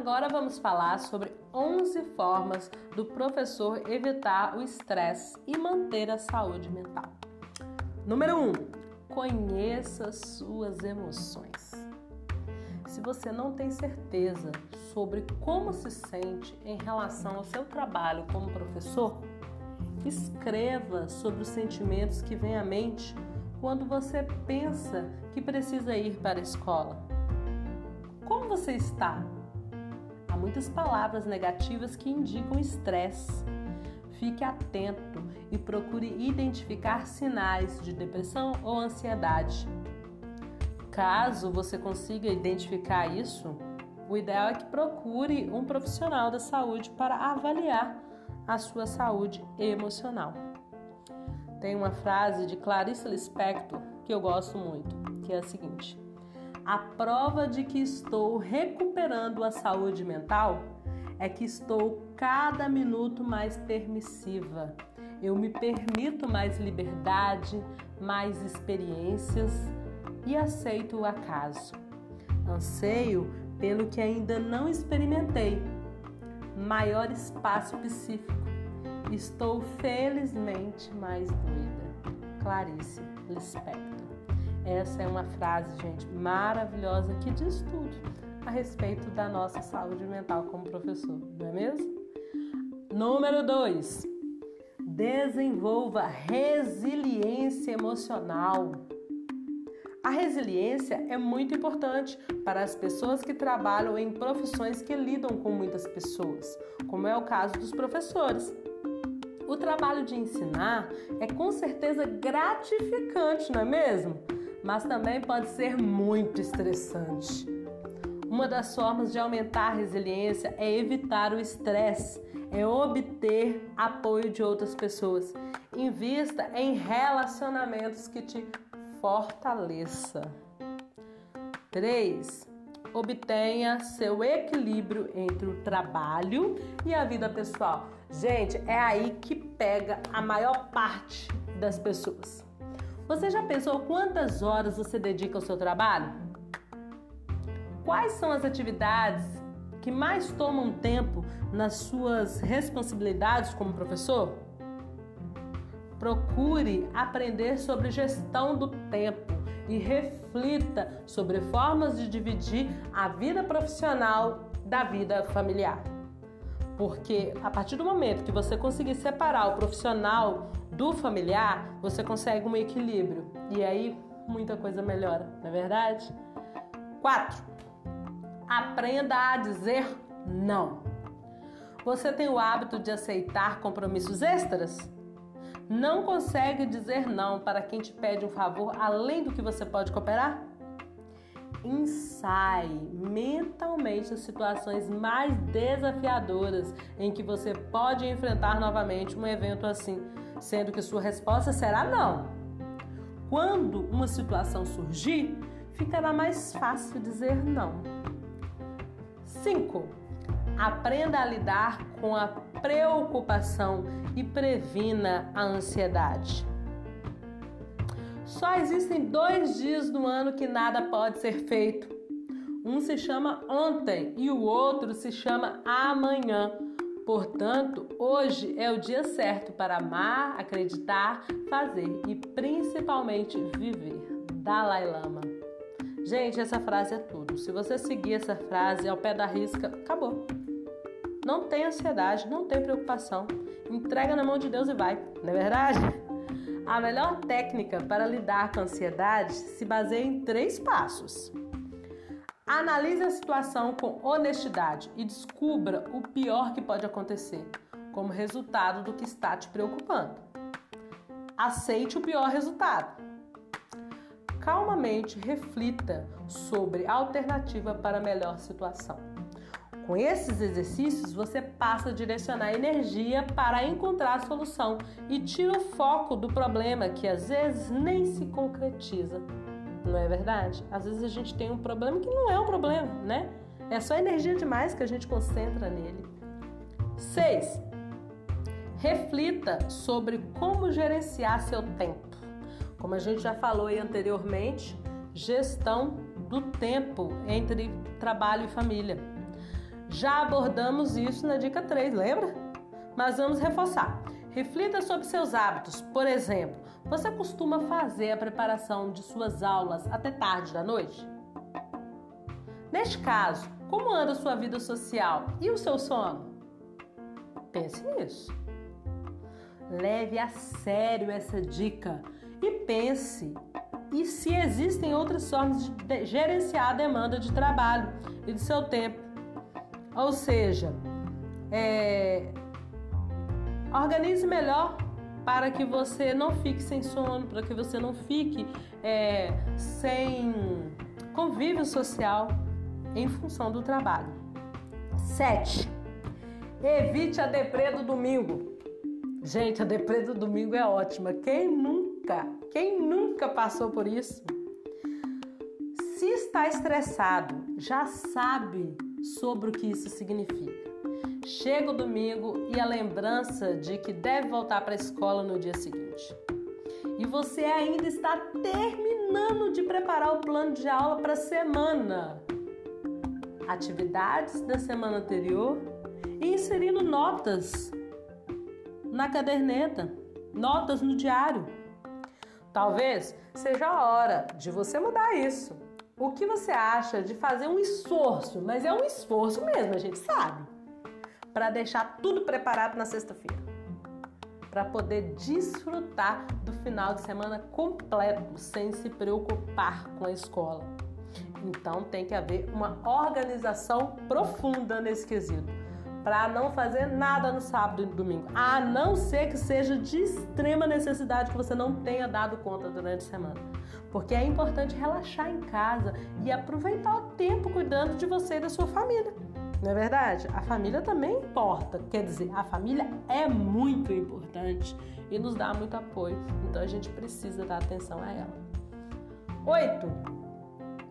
Agora vamos falar sobre 11 formas do professor evitar o estresse e manter a saúde mental. Número 1. Conheça suas emoções. Se você não tem certeza sobre como se sente em relação ao seu trabalho como professor, escreva sobre os sentimentos que vêm à mente quando você pensa que precisa ir para a escola. Como você está? Há muitas palavras negativas que indicam estresse. Fique atento e procure identificar sinais de depressão ou ansiedade. Caso você consiga identificar isso, o ideal é que procure um profissional da saúde para avaliar a sua saúde emocional. Tem uma frase de Clarice Lispector que eu gosto muito, que é a seguinte: A prova de que estou recuperando a saúde mental é que estou cada minuto mais permissiva. Eu me permito mais liberdade, mais experiências e aceito o acaso. Anseio pelo que ainda não experimentei, maior espaço psíquico. Estou felizmente mais doida. Clarice Lispector. Essa é uma frase, gente, maravilhosa que diz tudo a respeito da nossa saúde mental como professor, não é mesmo? Número 2. Desenvolva resiliência emocional. A resiliência é muito importante para as pessoas que trabalham em profissões que lidam com muitas pessoas, como é o caso dos professores. O trabalho de ensinar é com certeza gratificante, não é mesmo? Mas também pode ser muito estressante. Uma das formas de aumentar a resiliência é evitar o estresse, é obter apoio de outras pessoas. Invista em relacionamentos que te fortaleça. 3. Obtenha seu equilíbrio entre o trabalho e a vida pessoal. Gente, é aí que pega a maior parte das pessoas. Você já pensou quantas horas você dedica ao seu trabalho? Quais são as atividades que mais tomam tempo nas suas responsabilidades como professor? Procure aprender sobre gestão do tempo e reflita sobre formas de dividir a vida profissional da vida familiar. Porque a partir do momento que você conseguir separar o profissional do familiar, você consegue um equilíbrio. E aí muita coisa melhora, não é verdade? 4. Aprenda a dizer não. Você tem o hábito de aceitar compromissos extras? Não consegue dizer não para quem te pede um favor além do que você pode cooperar? Ensaie mentalmente as situações mais desafiadoras em que você pode enfrentar novamente um evento assim, sendo que sua resposta será não. Quando uma situação surgir, ficará mais fácil dizer não. 5. Aprenda a lidar com a preocupação e previna a ansiedade. Só existem dois dias no ano que nada pode ser feito. Um se chama ontem e o outro se chama amanhã. Portanto, hoje é o dia certo para amar, acreditar, fazer e principalmente viver. Dalai Lama. Gente, essa frase é tudo. Se você seguir essa frase ao pé da risca, acabou. Não tem ansiedade, não tem preocupação. Entrega na mão de Deus e vai, não é verdade? A melhor técnica para lidar com a ansiedade se baseia em três passos. Analise a situação com honestidade e descubra o pior que pode acontecer como resultado do que está te preocupando. Aceite o pior resultado. Calmamente reflita sobre a alternativa para a melhor situação. Com esses exercícios, você passa a direcionar energia para encontrar a solução e tira o foco do problema que às vezes nem se concretiza. Não é verdade? Às vezes a gente tem um problema que não é um problema, né? É só energia demais que a gente concentra nele. 6. Reflita sobre como gerenciar seu tempo. Como a gente já falou aí anteriormente, gestão do tempo entre trabalho e família. Já abordamos isso na dica 3, lembra? Mas vamos reforçar. Reflita sobre seus hábitos. Por exemplo, você costuma fazer a preparação de suas aulas até tarde da noite? Neste caso, como anda sua vida social e o seu sono? Pense nisso. Leve a sério essa dica e pense e se existem outras formas de gerenciar a demanda de trabalho e do seu tempo. Ou seja, é, organize melhor para que você não fique sem sono, para que você não fique é, sem convívio social em função do trabalho. 7. Evite a deprê do domingo. Gente, a deprê do domingo é ótima. Quem nunca, quem nunca passou por isso? Se está estressado, já sabe sobre o que isso significa. Chega o domingo e a lembrança de que deve voltar para a escola no dia seguinte. E você ainda está terminando de preparar o plano de aula para a semana. Atividades da semana anterior e inserindo notas na caderneta, notas no diário. Talvez seja a hora de você mudar isso. O que você acha de fazer um esforço, mas é um esforço mesmo, a gente sabe, para deixar tudo preparado na sexta-feira, para poder desfrutar do final de semana completo sem se preocupar com a escola. Então tem que haver uma organização profunda nesse quesito para não fazer nada no sábado e no domingo, a não ser que seja de extrema necessidade que você não tenha dado conta durante a semana. Porque é importante relaxar em casa e aproveitar o tempo cuidando de você e da sua família. Não é verdade? A família também importa. Quer dizer, a família é muito importante e nos dá muito apoio. Então a gente precisa dar atenção a ela. Oito.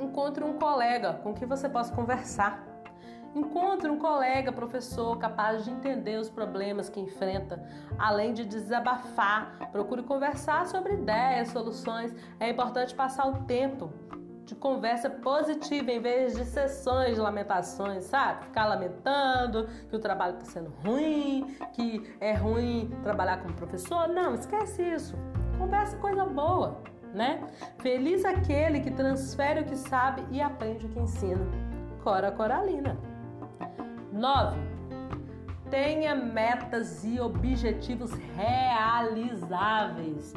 Encontre um colega com quem você possa conversar Encontre um colega professor capaz de entender os problemas que enfrenta, além de desabafar. Procure conversar sobre ideias, soluções. É importante passar o tempo de conversa positiva em vez de sessões de lamentações, sabe? Ficar lamentando que o trabalho está sendo ruim, que é ruim trabalhar como professor. Não, esquece isso. Conversa coisa boa, né? Feliz aquele que transfere o que sabe e aprende o que ensina. Cora Coralina. 9. Tenha metas e objetivos realizáveis.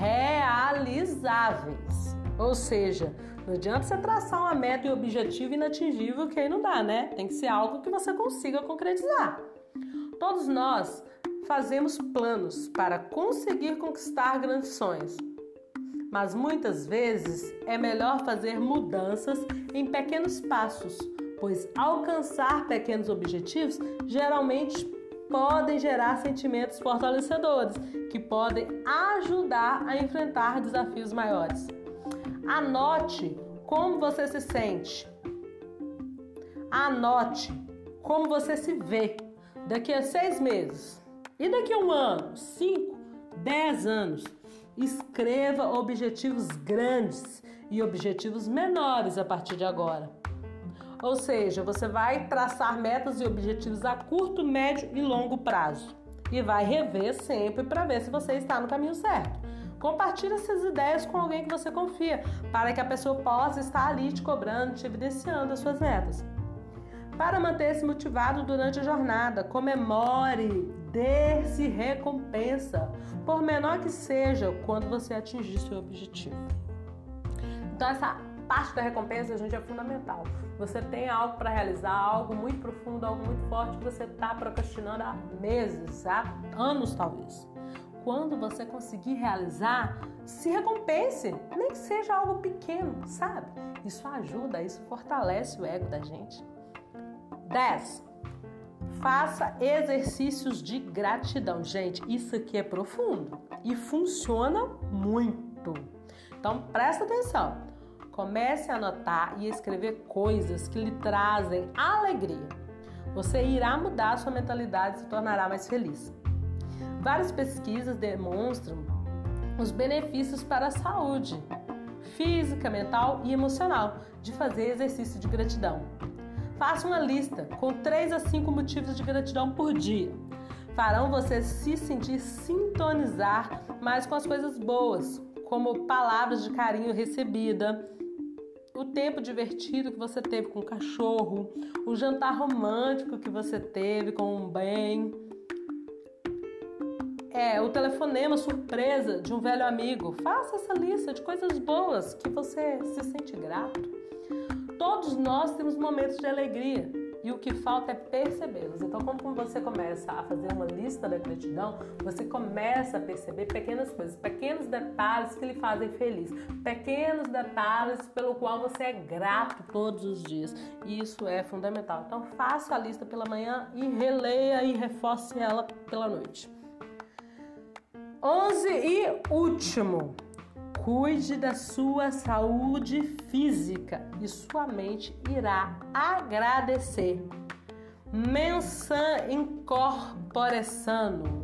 Realizáveis. Ou seja, não adianta você traçar uma meta e objetivo inatingível que aí não dá, né? Tem que ser algo que você consiga concretizar. Todos nós fazemos planos para conseguir conquistar grandes sonhos. Mas muitas vezes é melhor fazer mudanças em pequenos passos pois alcançar pequenos objetivos geralmente podem gerar sentimentos fortalecedores que podem ajudar a enfrentar desafios maiores. Anote como você se sente. Anote como você se vê daqui a seis meses e daqui a um ano, cinco, dez anos. Escreva objetivos grandes e objetivos menores a partir de agora. Ou seja, você vai traçar metas e objetivos a curto, médio e longo prazo e vai rever sempre para ver se você está no caminho certo. Compartilhe essas ideias com alguém que você confia, para que a pessoa possa estar ali te cobrando, te evidenciando as suas metas. Para manter-se motivado durante a jornada, comemore, dê-se recompensa, por menor que seja, quando você atingir seu objetivo. Então, essa parte da recompensa, gente, é fundamental. Você tem algo para realizar, algo muito profundo, algo muito forte que você está procrastinando há meses, há anos talvez. Quando você conseguir realizar, se recompense, nem que seja algo pequeno, sabe? Isso ajuda, isso fortalece o ego da gente. 10. Faça exercícios de gratidão. Gente, isso aqui é profundo e funciona muito. Então presta atenção. Comece a anotar e escrever coisas que lhe trazem alegria. Você irá mudar sua mentalidade e se tornará mais feliz. Várias pesquisas demonstram os benefícios para a saúde física, mental e emocional de fazer exercício de gratidão. Faça uma lista com 3 a 5 motivos de gratidão por dia. Farão você se sentir sintonizar mais com as coisas boas, como palavras de carinho recebida, o tempo divertido que você teve com o cachorro, o jantar romântico que você teve com um bem, é, o telefonema surpresa de um velho amigo. Faça essa lista de coisas boas que você se sente grato. Todos nós temos momentos de alegria e o que falta é percebê-los. Então, quando você começa a fazer uma lista da gratidão, você começa a perceber pequenas coisas, pequenos detalhes que lhe fazem feliz, pequenos detalhes pelo qual você é grato todos os dias. E isso é fundamental. Então, faça a lista pela manhã e releia e reforce ela pela noite. 11 e último. Cuide da sua saúde física e sua mente irá agradecer. Mensam incorpore sano.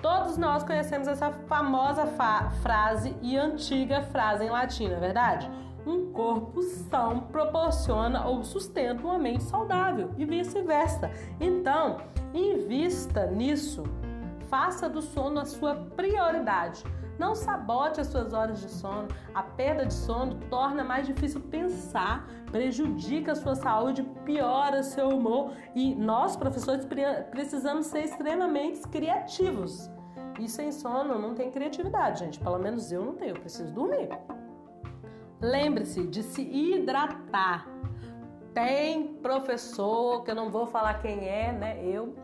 Todos nós conhecemos essa famosa fa frase e antiga frase em latim, não é verdade? Um corpo são proporciona ou sustenta uma mente saudável e vice-versa. Então, invista nisso. Faça do sono a sua prioridade. Não sabote as suas horas de sono. A perda de sono torna mais difícil pensar, prejudica a sua saúde, piora seu humor e nós, professores, precisamos ser extremamente criativos. E sem sono não tem criatividade, gente. Pelo menos eu não tenho, eu preciso dormir. Lembre-se de se hidratar. Tem professor, que eu não vou falar quem é, né? Eu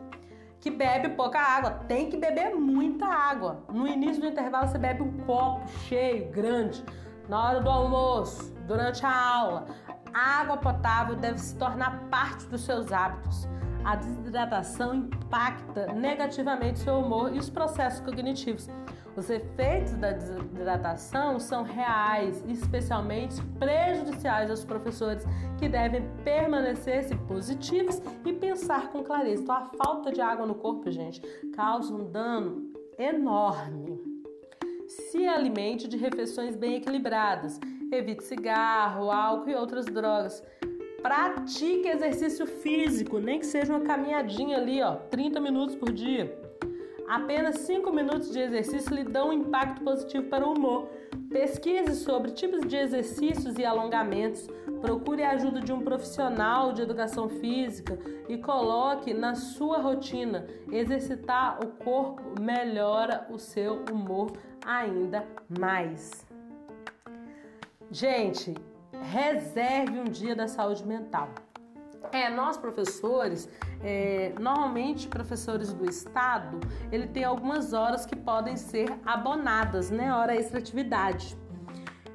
que bebe pouca água. Tem que beber muita água. No início do intervalo você bebe um copo cheio, grande. Na hora do almoço, durante a aula. A água potável deve se tornar parte dos seus hábitos. A desidratação impacta negativamente seu humor e os processos cognitivos. Os efeitos da desidratação são reais especialmente prejudiciais aos professores, que devem permanecer-se positivos e pensar com clareza. Então, a falta de água no corpo, gente, causa um dano enorme. Se alimente de refeições bem equilibradas. Evite cigarro, álcool e outras drogas. Pratique exercício físico, nem que seja uma caminhadinha ali, ó, 30 minutos por dia. Apenas 5 minutos de exercício lhe dão um impacto positivo para o humor. Pesquise sobre tipos de exercícios e alongamentos. Procure a ajuda de um profissional de educação física e coloque na sua rotina. Exercitar o corpo melhora o seu humor ainda mais. Gente, reserve um dia da saúde mental. É, nós professores, é, normalmente professores do estado, ele tem algumas horas que podem ser abonadas, né? Hora extra atividade.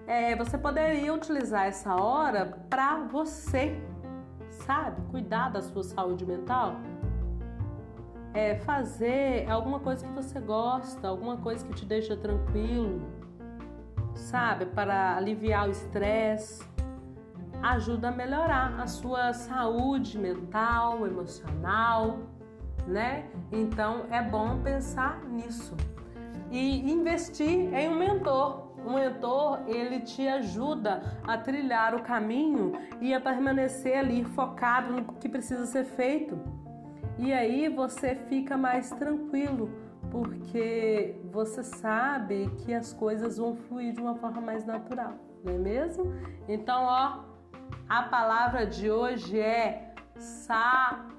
É, você poderia utilizar essa hora para você, sabe? Cuidar da sua saúde mental. É, fazer alguma coisa que você gosta, alguma coisa que te deixa tranquilo, sabe? Para aliviar o estresse ajuda a melhorar a sua saúde mental, emocional, né? Então é bom pensar nisso e investir em um mentor. Um mentor, ele te ajuda a trilhar o caminho e a permanecer ali focado no que precisa ser feito. E aí você fica mais tranquilo, porque você sabe que as coisas vão fluir de uma forma mais natural, não é mesmo? Então, ó, a palavra de hoje é saúde.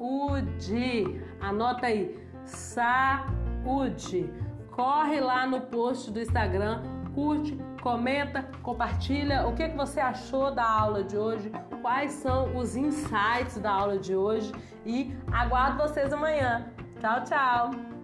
Anota aí, saúde. Corre lá no post do Instagram, curte, comenta, compartilha o que, que você achou da aula de hoje, quais são os insights da aula de hoje e aguardo vocês amanhã. Tchau, tchau!